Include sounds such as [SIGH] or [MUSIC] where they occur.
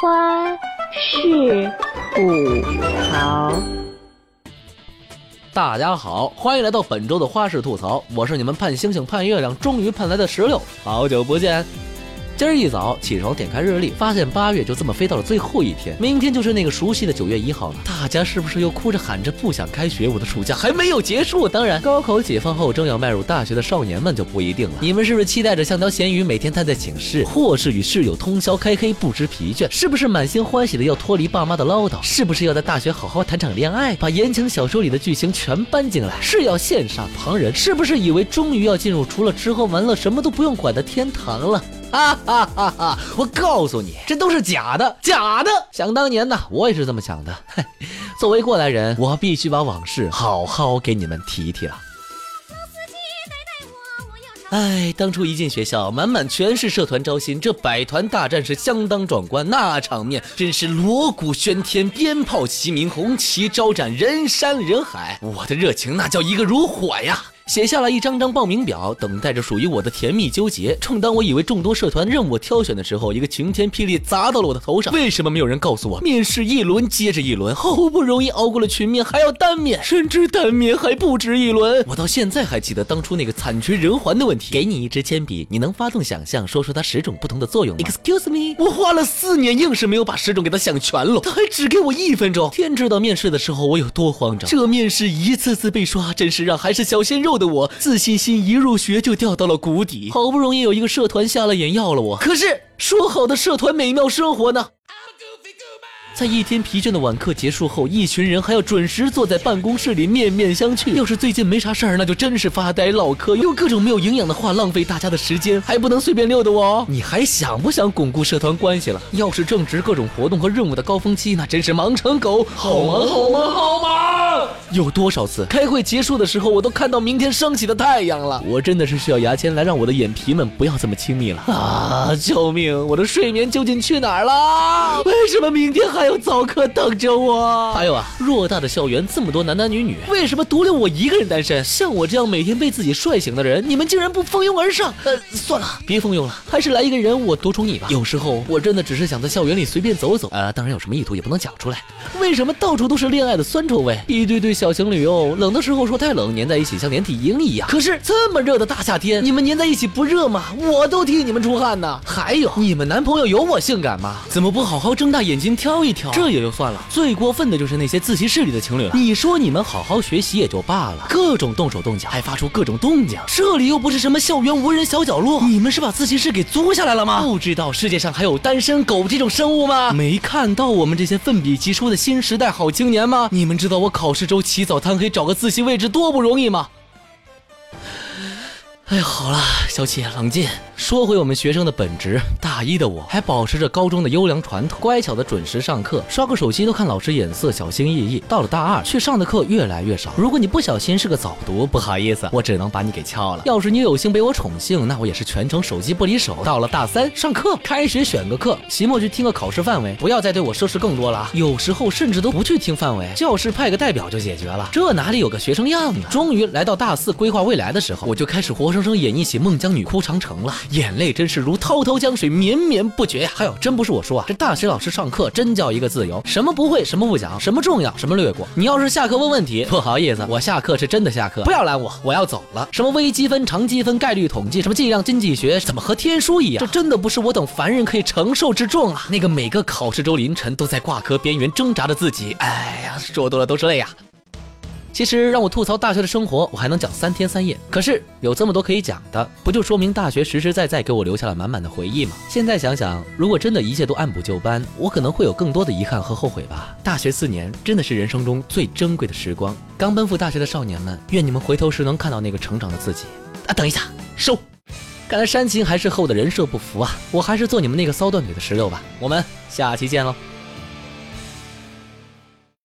花式吐槽。大家好，欢迎来到本周的花式吐槽，我是你们盼星星盼月亮，终于盼来的石榴，好久不见。今儿一早起床，点开日历，发现八月就这么飞到了最后一天，明天就是那个熟悉的九月一号了。大家是不是又哭着喊着不想开学？我的暑假还没有结束。当然，[LAUGHS] 高考解放后正要迈入大学的少年们就不一定了。你们是不是期待着像条咸鱼，每天待在寝室，或是与室友通宵开黑不知疲倦？是不是满心欢喜的要脱离爸妈的唠叨？是不是要在大学好好谈场恋爱，把言情小说里的剧情全搬进来？是要羡煞旁人？是不是以为终于要进入除了吃喝玩乐什么都不用管的天堂了？哈哈哈哈！我告诉你，这都是假的，假的。想当年呢，我也是这么想的。[LAUGHS] 作为过来人，我必须把往事好好给你们提一提了。哎，当初一进学校，满满全是社团招新，这百团大战是相当壮观，那场面真是锣鼓喧天，鞭炮齐鸣，红旗招展，人山人海，我的热情那叫一个如火呀！写下了一张张报名表，等待着属于我的甜蜜纠结。正当我以为众多社团任我挑选的时候，一个晴天霹雳砸到了我的头上。为什么没有人告诉我？面试一轮接着一轮，好不容易熬过了群面，还要单面，甚至单面还不止一轮。我到现在还记得当初那个惨绝人寰的问题：给你一支铅笔，你能发动想象，说出它十种不同的作用？Excuse me，我花了四年，硬是没有把十种给他想全了。他还只给我一分钟。天知道面试的时候我有多慌张。这面试一次次被刷，真是让还是小鲜肉。的我自信心一入学就掉到了谷底，好不容易有一个社团下了眼要了我，可是说好的社团美妙生活呢？在一天疲倦的晚课结束后，一群人还要准时坐在办公室里面面相觑。要是最近没啥事儿，那就真是发呆唠嗑，用各种没有营养的话浪费大家的时间，还不能随便溜的哦。你还想不想巩固社团关系了？要是正值各种活动和任务的高峰期，那真是忙成狗，好忙好忙好忙！有多少次开会结束的时候，我都看到明天升起的太阳了。我真的是需要牙签来让我的眼皮们不要这么亲密了 [LAUGHS] 啊！救命！我的睡眠究竟去哪儿了？为什么明天还？有早课等着我。还有啊，偌大的校园，这么多男男女女，为什么独留我一个人单身？像我这样每天被自己帅醒的人，你们竟然不蜂拥而上？呃，算了，别蜂拥了，还是来一个人我独宠你吧。有时候我真的只是想在校园里随便走走，呃，当然有什么意图也不能讲出来。为什么到处都是恋爱的酸臭味？一堆堆小情侣哦，冷的时候说太冷，粘在一起像连体婴一样。可是这么热的大夏天，你们粘在一起不热吗？我都替你们出汗呢。还有，你们男朋友有我性感吗？怎么不好好睁大眼睛挑一挑？这也就算了，最过分的就是那些自习室里的情侣了。你说你们好好学习也就罢了，各种动手动脚，还发出各种动静。这里又不是什么校园无人小角落，你们是把自习室给租下来了吗？不知道世界上还有单身狗这种生物吗？没看到我们这些奋笔疾书的新时代好青年吗？你们知道我考试周起早贪黑找个自习位置多不容易嘛？哎，好了，小七，冷静。说回我们学生的本职，大一的我还保持着高中的优良传统，乖巧的准时上课，刷个手机都看老师眼色，小心翼翼。到了大二，却上的课越来越少。如果你不小心是个早读，不好意思，我只能把你给翘了。要是你有幸被我宠幸，那我也是全程手机不离手。到了大三，上课，开学选个课，期末去听个考试范围，不要再对我奢侈更多了。有时候甚至都不去听范围，教室派个代表就解决了。这哪里有个学生样啊？终于来到大四规划未来的时候，我就开始活生生演绎起孟姜女哭长城了。眼泪真是如滔滔江水绵绵不绝呀！还有，真不是我说啊，这大学老师上课真叫一个自由，什么不会什么不讲，什么重要什么略过。你要是下课问问题，不好意思，我下课是真的下课，不要拦我，我要走了。什么微积分、长积分、概率统计，什么计量经济学，怎么和天书一样？这真的不是我等凡人可以承受之重啊！那个每个考试周凌晨都在挂科边缘挣扎的自己，哎呀，说多了都是泪呀。其实让我吐槽大学的生活，我还能讲三天三夜。可是有这么多可以讲的，不就说明大学实实在在给我留下了满满的回忆吗？现在想想，如果真的一切都按部就班，我可能会有更多的遗憾和后悔吧。大学四年真的是人生中最珍贵的时光。刚奔赴大学的少年们，愿你们回头时能看到那个成长的自己。啊，等一下，收。看来煽情还是和我的人设不符啊，我还是做你们那个骚断腿的石榴吧。我们下期见喽。